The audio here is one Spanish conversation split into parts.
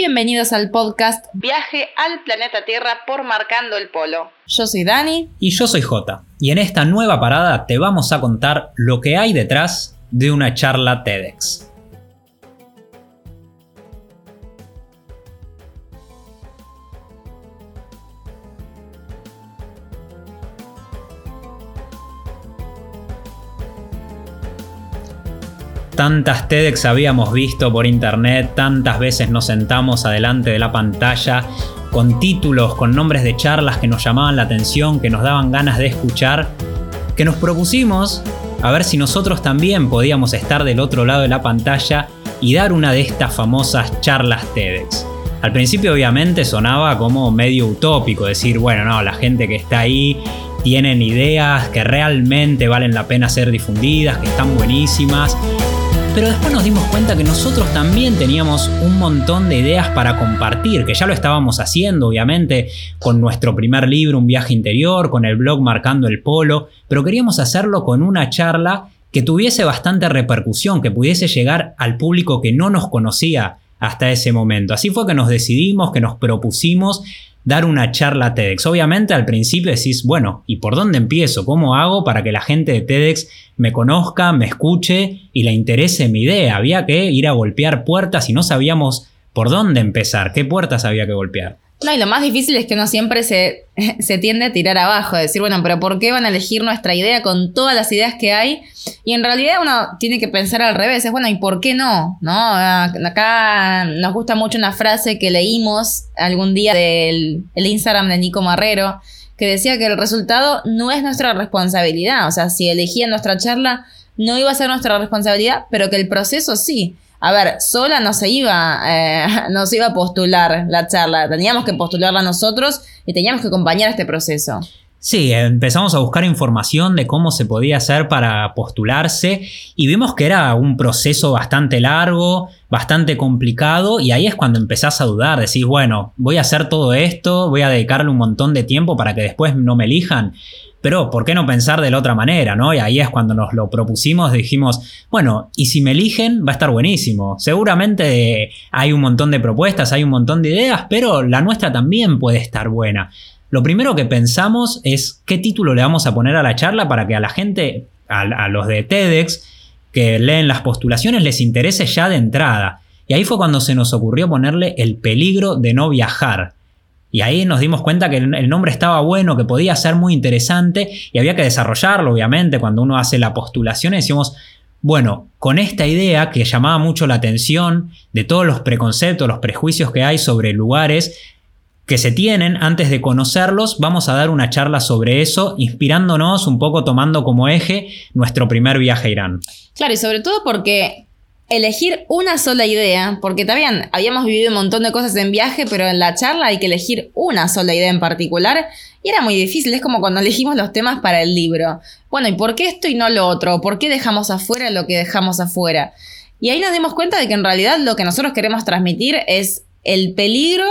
Bienvenidos al podcast Viaje al planeta Tierra por Marcando el Polo. Yo soy Dani. Y yo soy Jota. Y en esta nueva parada te vamos a contar lo que hay detrás de una charla TEDx. Tantas TEDx habíamos visto por internet, tantas veces nos sentamos adelante de la pantalla con títulos, con nombres de charlas que nos llamaban la atención, que nos daban ganas de escuchar, que nos propusimos a ver si nosotros también podíamos estar del otro lado de la pantalla y dar una de estas famosas charlas TEDx. Al principio obviamente sonaba como medio utópico, decir, bueno, no, la gente que está ahí tienen ideas que realmente valen la pena ser difundidas, que están buenísimas pero después nos dimos cuenta que nosotros también teníamos un montón de ideas para compartir, que ya lo estábamos haciendo, obviamente, con nuestro primer libro, Un viaje interior, con el blog Marcando el Polo, pero queríamos hacerlo con una charla que tuviese bastante repercusión, que pudiese llegar al público que no nos conocía hasta ese momento. Así fue que nos decidimos, que nos propusimos dar una charla TEDx. Obviamente al principio decís, bueno, ¿y por dónde empiezo? ¿Cómo hago para que la gente de TEDx me conozca, me escuche y le interese mi idea? Había que ir a golpear puertas y no sabíamos por dónde empezar, qué puertas había que golpear. No, y lo más difícil es que uno siempre se, se tiende a tirar abajo, decir, bueno, pero ¿por qué van a elegir nuestra idea con todas las ideas que hay? Y en realidad uno tiene que pensar al revés, es bueno, ¿y por qué no? ¿No? Acá nos gusta mucho una frase que leímos algún día del el Instagram de Nico Marrero, que decía que el resultado no es nuestra responsabilidad, o sea, si elegían nuestra charla, no iba a ser nuestra responsabilidad, pero que el proceso sí. A ver, sola no se iba, eh, no se iba a postular la charla, teníamos que postularla nosotros y teníamos que acompañar este proceso. Sí, empezamos a buscar información de cómo se podía hacer para postularse y vimos que era un proceso bastante largo, bastante complicado y ahí es cuando empezás a dudar, decís, bueno, voy a hacer todo esto, voy a dedicarle un montón de tiempo para que después no me elijan. Pero, ¿por qué no pensar de la otra manera, no? Y ahí es cuando nos lo propusimos, dijimos, bueno, y si me eligen, va a estar buenísimo. Seguramente hay un montón de propuestas, hay un montón de ideas, pero la nuestra también puede estar buena. Lo primero que pensamos es qué título le vamos a poner a la charla para que a la gente, a, los de TEDx, que leen las postulaciones, les interese ya de entrada. Y ahí fue cuando se nos ocurrió ponerle el peligro de no viajar. Y ahí nos dimos cuenta que el nombre estaba bueno, que podía ser muy interesante y había que desarrollarlo, obviamente, cuando uno hace la postulación decimos, bueno, con esta idea que llamaba mucho la atención de todos los preconceptos, los prejuicios que hay sobre lugares, que se tienen antes de conocerlos, vamos a dar una charla sobre eso, inspirándonos un poco tomando como eje nuestro primer viaje a Irán. Claro, y sobre todo porque elegir una sola idea, porque también habíamos vivido un montón de cosas en viaje, pero en la charla hay que elegir una sola idea en particular y era muy difícil, es como cuando elegimos los temas para el libro. Bueno, ¿y por qué esto y no lo otro? ¿Por qué dejamos afuera lo que dejamos afuera? Y ahí nos dimos cuenta de que en realidad lo que nosotros queremos transmitir es el peligro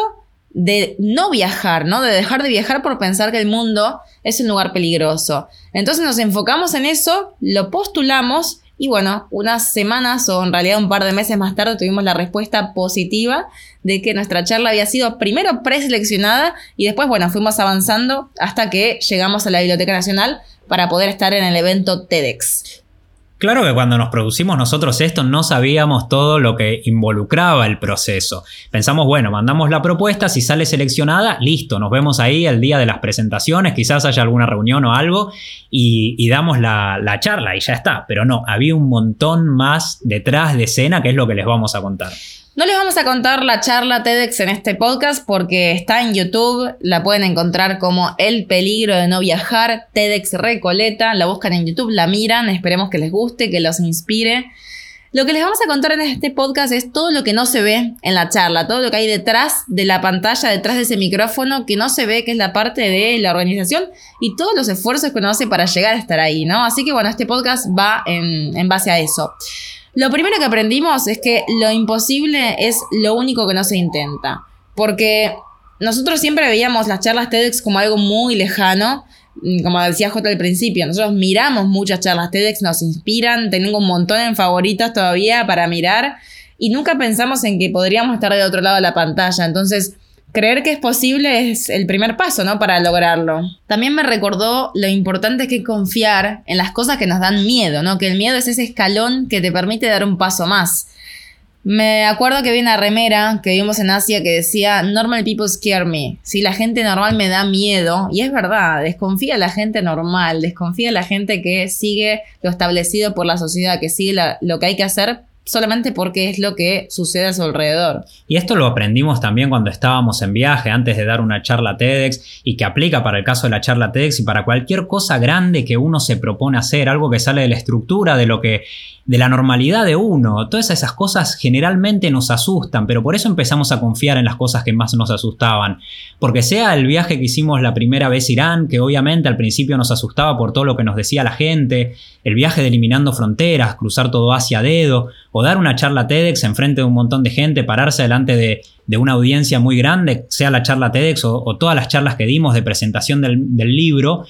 de no viajar, ¿no? De dejar de viajar por pensar que el mundo es un lugar peligroso. Entonces nos enfocamos en eso, lo postulamos y bueno, unas semanas o en realidad un par de meses más tarde tuvimos la respuesta positiva de que nuestra charla había sido primero preseleccionada y después, bueno, fuimos avanzando hasta que llegamos a la Biblioteca Nacional para poder estar en el evento TEDx. Claro que cuando nos producimos nosotros esto no sabíamos todo lo que involucraba el proceso. Pensamos, bueno, mandamos la propuesta, si sale seleccionada, listo, nos vemos ahí el día de las presentaciones, quizás haya alguna reunión o algo y, damos la, la charla y ya está. Pero no, había un montón más detrás de escena que es lo que les vamos a contar. No les vamos a contar la charla TEDx en este podcast porque está en YouTube, la pueden encontrar como El peligro de no viajar, TEDx Recoleta, la buscan en YouTube, la miran, esperemos que les guste, que los inspire. Lo que les vamos a contar en este podcast es todo lo que no se ve en la charla, todo lo que hay detrás de la pantalla, detrás de ese micrófono que no se ve, que es la parte de la organización y todos los esfuerzos que uno hace para llegar a estar ahí, ¿no? Así que bueno, este podcast va en, en base a eso. Lo primero que aprendimos es que lo imposible es lo único que no se intenta. Porque nosotros siempre veíamos las charlas TEDx como algo muy lejano. Mm, como decía J al principio, nosotros miramos muchas charlas TEDx, nos inspiran, tengo un montón en favoritas todavía para mirar. y nunca pensamos en que podríamos estar de otro lado de la pantalla. Entonces, creer que es posible es el primer paso, ¿no? Para lograrlo. También me recordó lo importante que es confiar en las cosas que nos dan miedo, ¿no? Que el miedo es ese escalón que te permite dar un paso más. Me acuerdo que vi una remera que vimos en Asia que decía Normal people scare me. Si la gente normal me da miedo, y es verdad, desconfía la gente normal, desconfía la gente que sigue lo establecido por la sociedad, que sigue lo que hay que hacer solamente porque es lo que sucede a su alrededor. Y esto lo aprendimos también cuando estábamos en viaje, antes de dar una charla TEDx, y que aplica para el caso de la charla TEDx y para cualquier cosa grande que uno se propone hacer, algo que sale de la estructura, de lo que de la normalidad de uno. Todas esas cosas generalmente nos asustan, pero por eso empezamos a confiar en las cosas que más nos asustaban. Porque sea el viaje que hicimos la primera vez Irán, que obviamente al principio nos asustaba por todo lo que nos decía la gente, el viaje de eliminando fronteras, cruzar todo Asia dedo, o dar una charla TEDx enfrente de un montón de gente, pararse delante de, una audiencia muy grande, sea la charla TEDx o, todas las charlas que dimos de presentación del, del libro,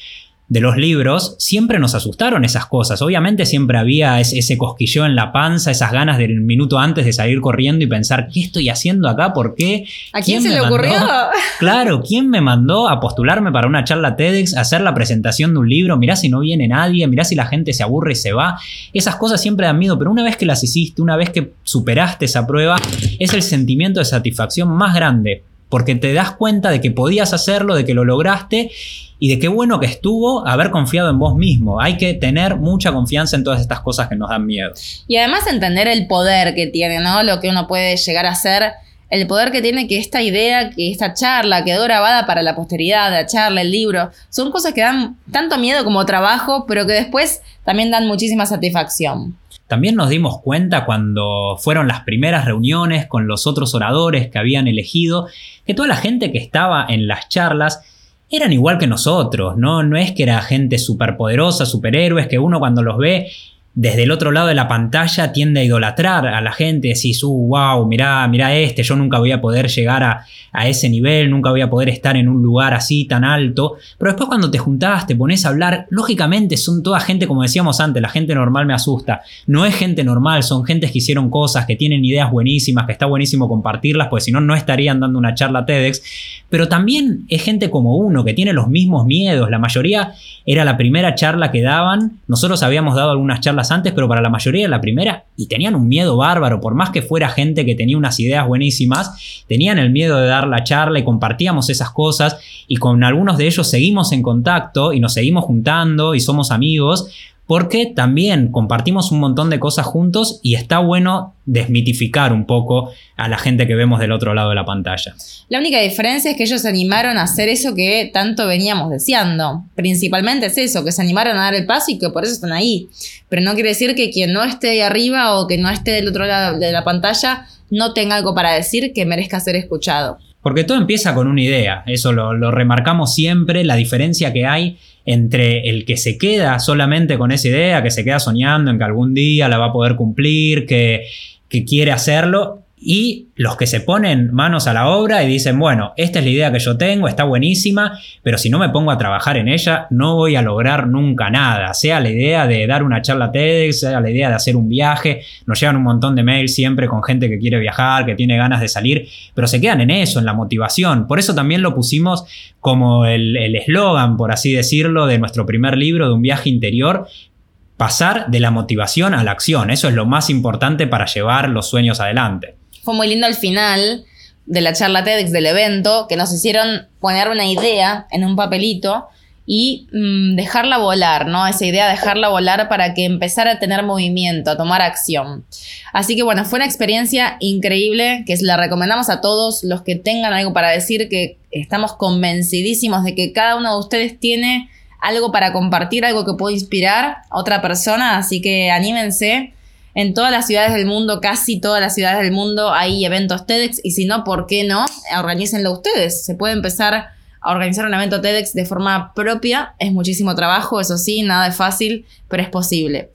de los libros, siempre nos asustaron esas cosas. Obviamente siempre había ese, cosquilleo en la panza, esas ganas del minuto antes de salir corriendo y pensar, ¿qué estoy haciendo acá? ¿Por qué? ¿A quién, se le ocurrió? Claro, ¿quién me mandó a postularme para una charla TEDx, a hacer la presentación de un libro? Mirá si no viene nadie, mirá si la gente se aburre y se va. Esas cosas siempre dan miedo, pero una vez que las hiciste, una vez que superaste esa prueba, es el sentimiento de satisfacción más grande porque te das cuenta de que podías hacerlo, de que lo lograste y de qué bueno que estuvo haber confiado en vos mismo. Hay que tener mucha confianza en todas estas cosas que nos dan miedo. Y además entender el poder que tiene, ¿no? Lo que uno puede llegar a ser, el poder que tiene que esta idea, que esta charla quedó grabada para la posteridad, la charla, el libro, son cosas que dan tanto miedo como trabajo, pero que después también dan muchísima satisfacción. También nos dimos cuenta cuando fueron las primeras reuniones con los otros oradores que habían elegido, que toda la gente que estaba en las charlas eran igual que nosotros, ¿no? No es que era gente superpoderosa, superhéroes, que uno cuando los ve desde el otro lado de la pantalla tiende a idolatrar a la gente, decís, uh, wow, mirá, mirá este, yo nunca voy a poder llegar a, a, ese nivel, nunca voy a poder estar en un lugar así tan alto, pero después cuando te juntás, te pones a hablar, lógicamente son toda gente, como decíamos antes, la gente normal me asusta, no es gente normal, son gentes que hicieron cosas, que tienen ideas buenísimas, que está buenísimo compartirlas, pues si no, no estarían dando una charla TEDx, pero también es gente como uno, que tiene los mismos miedos, la mayoría era la primera charla que daban, nosotros habíamos dado algunas charlas antes, pero para la mayoría de la primera, y tenían un miedo bárbaro, por más que fuera gente que tenía unas ideas buenísimas, tenían el miedo de dar la charla y compartíamos esas cosas, y con algunos de ellos seguimos en contacto y nos seguimos juntando y somos amigos, porque también compartimos un montón de cosas juntos y está bueno desmitificar un poco a la gente que vemos del otro lado de la pantalla. La única diferencia es que ellos se animaron a hacer eso que tanto veníamos deseando. Principalmente es eso, que se animaron a dar el paso y que por eso están ahí. Pero no quiere decir que quien no esté ahí arriba o que no esté del otro lado de la pantalla no tenga algo para decir que merezca ser escuchado. Porque todo empieza con una idea, eso lo, lo remarcamos siempre, la diferencia que hay entre el que se queda solamente con esa idea, que se queda soñando en que algún día la va a poder cumplir, que, quiere hacerlo, y los que se ponen manos a la obra y dicen, bueno, esta es la idea que yo tengo, está buenísima, pero si no me pongo a trabajar en ella, no voy a lograr nunca nada. Sea la idea de dar una charla TEDx, sea la idea de hacer un viaje, nos llegan un montón de mails siempre con gente que quiere viajar, que tiene ganas de salir, pero se quedan en eso, en la motivación. Por eso también lo pusimos como el eslogan, por así decirlo, de nuestro primer libro de un viaje interior, pasar de la motivación a la acción. Eso es lo más importante para llevar los sueños adelante fue muy lindo al final de la charla TEDx del evento, que nos hicieron poner una idea en un papelito y mm, dejarla volar, ¿no? Esa idea, dejarla volar para que empezara a tener movimiento, a tomar acción. Así que bueno, fue una experiencia increíble que la recomendamos a todos los que tengan algo para decir, que estamos convencidísimos de que cada uno de ustedes tiene algo para compartir, algo que puede inspirar a otra persona, así que anímense en todas las ciudades del mundo, casi todas las ciudades del mundo, hay eventos TEDx y si no, ¿por qué no? Organícenlo ustedes. Se puede empezar a organizar un evento TEDx de forma propia. Es muchísimo trabajo, eso sí, nada es fácil, pero es posible.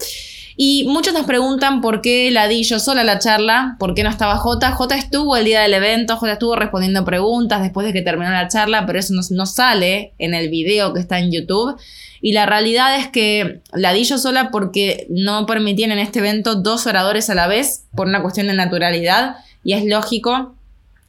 Y muchos nos preguntan por qué la di yo sola la charla, por qué no estaba J. J estuvo el día del evento, J estuvo respondiendo preguntas después de que terminó la charla, pero eso no, no sale en el video que está en YouTube. Y la realidad es que la di yo sola porque no permitían en este evento dos oradores a la vez por una cuestión de naturalidad. Y es lógico,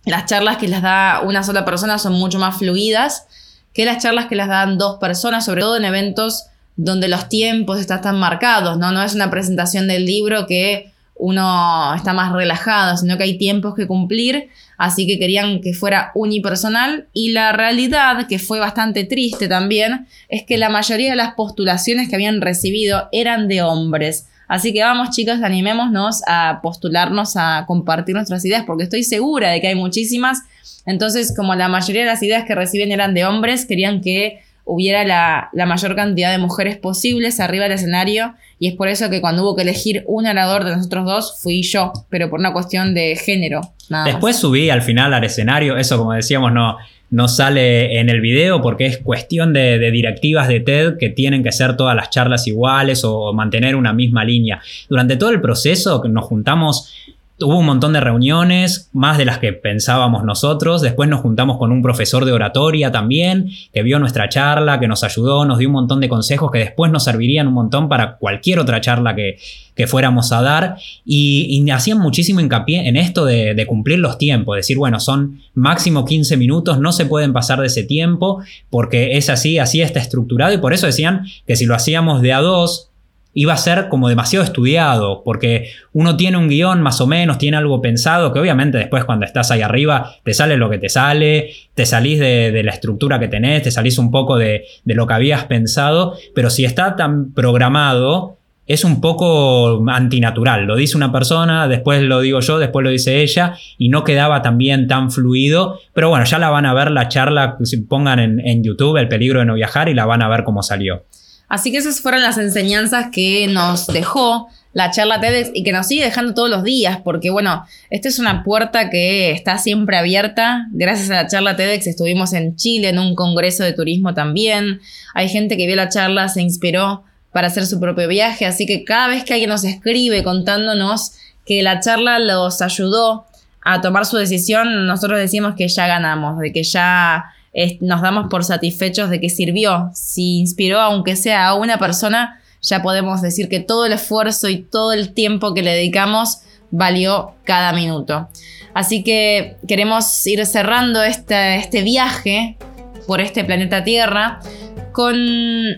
las charlas que las da una sola persona son mucho más fluidas que las charlas que las dan dos personas, sobre todo en eventos donde los tiempos están tan marcados, ¿no? No es una presentación del libro que uno está más relajado, sino que hay tiempos que cumplir, así que querían que fuera unipersonal y la realidad, que fue bastante triste también, es que la mayoría de las postulaciones que habían recibido eran de hombres. Así que vamos chicos, animémonos a postularnos, a compartir nuestras ideas, porque estoy segura de que hay muchísimas. Entonces, como la mayoría de las ideas que reciben eran de hombres, querían que hubiera la, mayor cantidad de mujeres posibles arriba del escenario y es por eso que cuando hubo que elegir un orador de nosotros dos fui yo, pero por una cuestión de género. Después subí al final al escenario, eso como decíamos no, no sale en el video porque es cuestión de, directivas de TED que tienen que ser todas las charlas iguales o mantener una misma línea. Durante todo el proceso nos juntamos Hubo un montón de reuniones, más de las que pensábamos nosotros. Después nos juntamos con un profesor de oratoria también, que vio nuestra charla, que nos ayudó, nos dio un montón de consejos que después nos servirían un montón para cualquier otra charla que, fuéramos a dar. Y, hacían muchísimo hincapié en esto de, de, cumplir los tiempos, decir, bueno, son máximo 15 minutos, no se pueden pasar de ese tiempo, porque es así, así está estructurado. Y por eso decían que si lo hacíamos de a dos, iba a ser como demasiado estudiado, porque uno tiene un guion más o menos, tiene algo pensado, que obviamente después cuando estás ahí arriba te sale lo que te sale, te salís de, la estructura que tenés, te salís un poco de, lo que habías pensado, pero si está tan programado, es un poco antinatural. Lo dice una persona, después lo digo yo, después lo dice ella, y no quedaba también tan fluido, pero bueno, ya la van a ver la charla, si pongan en YouTube el peligro de no viajar y la van a ver cómo salió. Así que esas fueron las enseñanzas que nos dejó la charla TEDx y que nos sigue dejando todos los días, porque bueno, esta es una puerta que está siempre abierta. Gracias a la charla TEDx estuvimos en Chile en un congreso de turismo también. Hay gente que vio la charla, se inspiró para hacer su propio viaje, así que cada vez que alguien nos escribe contándonos que la charla los ayudó a tomar su decisión, nosotros decimos que ya ganamos, de que ya nos damos por satisfechos de que sirvió. Si inspiró, aunque sea a una persona, ya podemos decir que todo el esfuerzo y todo el tiempo que le dedicamos valió cada minuto. Así que queremos ir cerrando este, viaje por este planeta Tierra con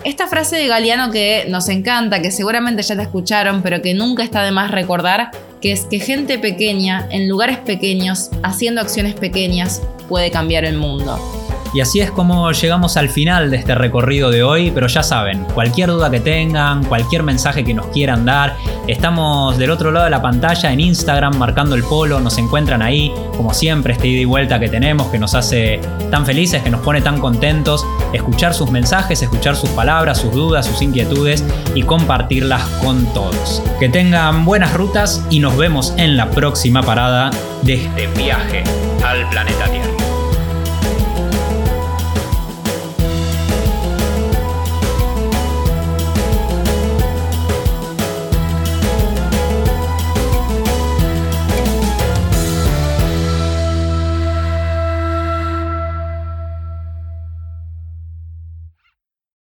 esta frase de Galeano que nos encanta, que seguramente ya te escucharon, pero que nunca está de más recordar, que es que gente pequeña, en lugares pequeños, haciendo acciones pequeñas, puede cambiar el mundo. Y así es como llegamos al final de este recorrido de hoy, pero ya saben, cualquier duda que tengan, cualquier mensaje que nos quieran dar, estamos del otro lado de la pantalla en Instagram marcando el polo, nos encuentran ahí, como siempre, este ida y vuelta que tenemos que nos hace tan felices, que nos pone tan contentos, escuchar sus mensajes, escuchar sus palabras, sus dudas, sus inquietudes y compartirlas con todos. Que tengan buenas rutas y nos vemos en la próxima parada de este viaje al planeta Tierra.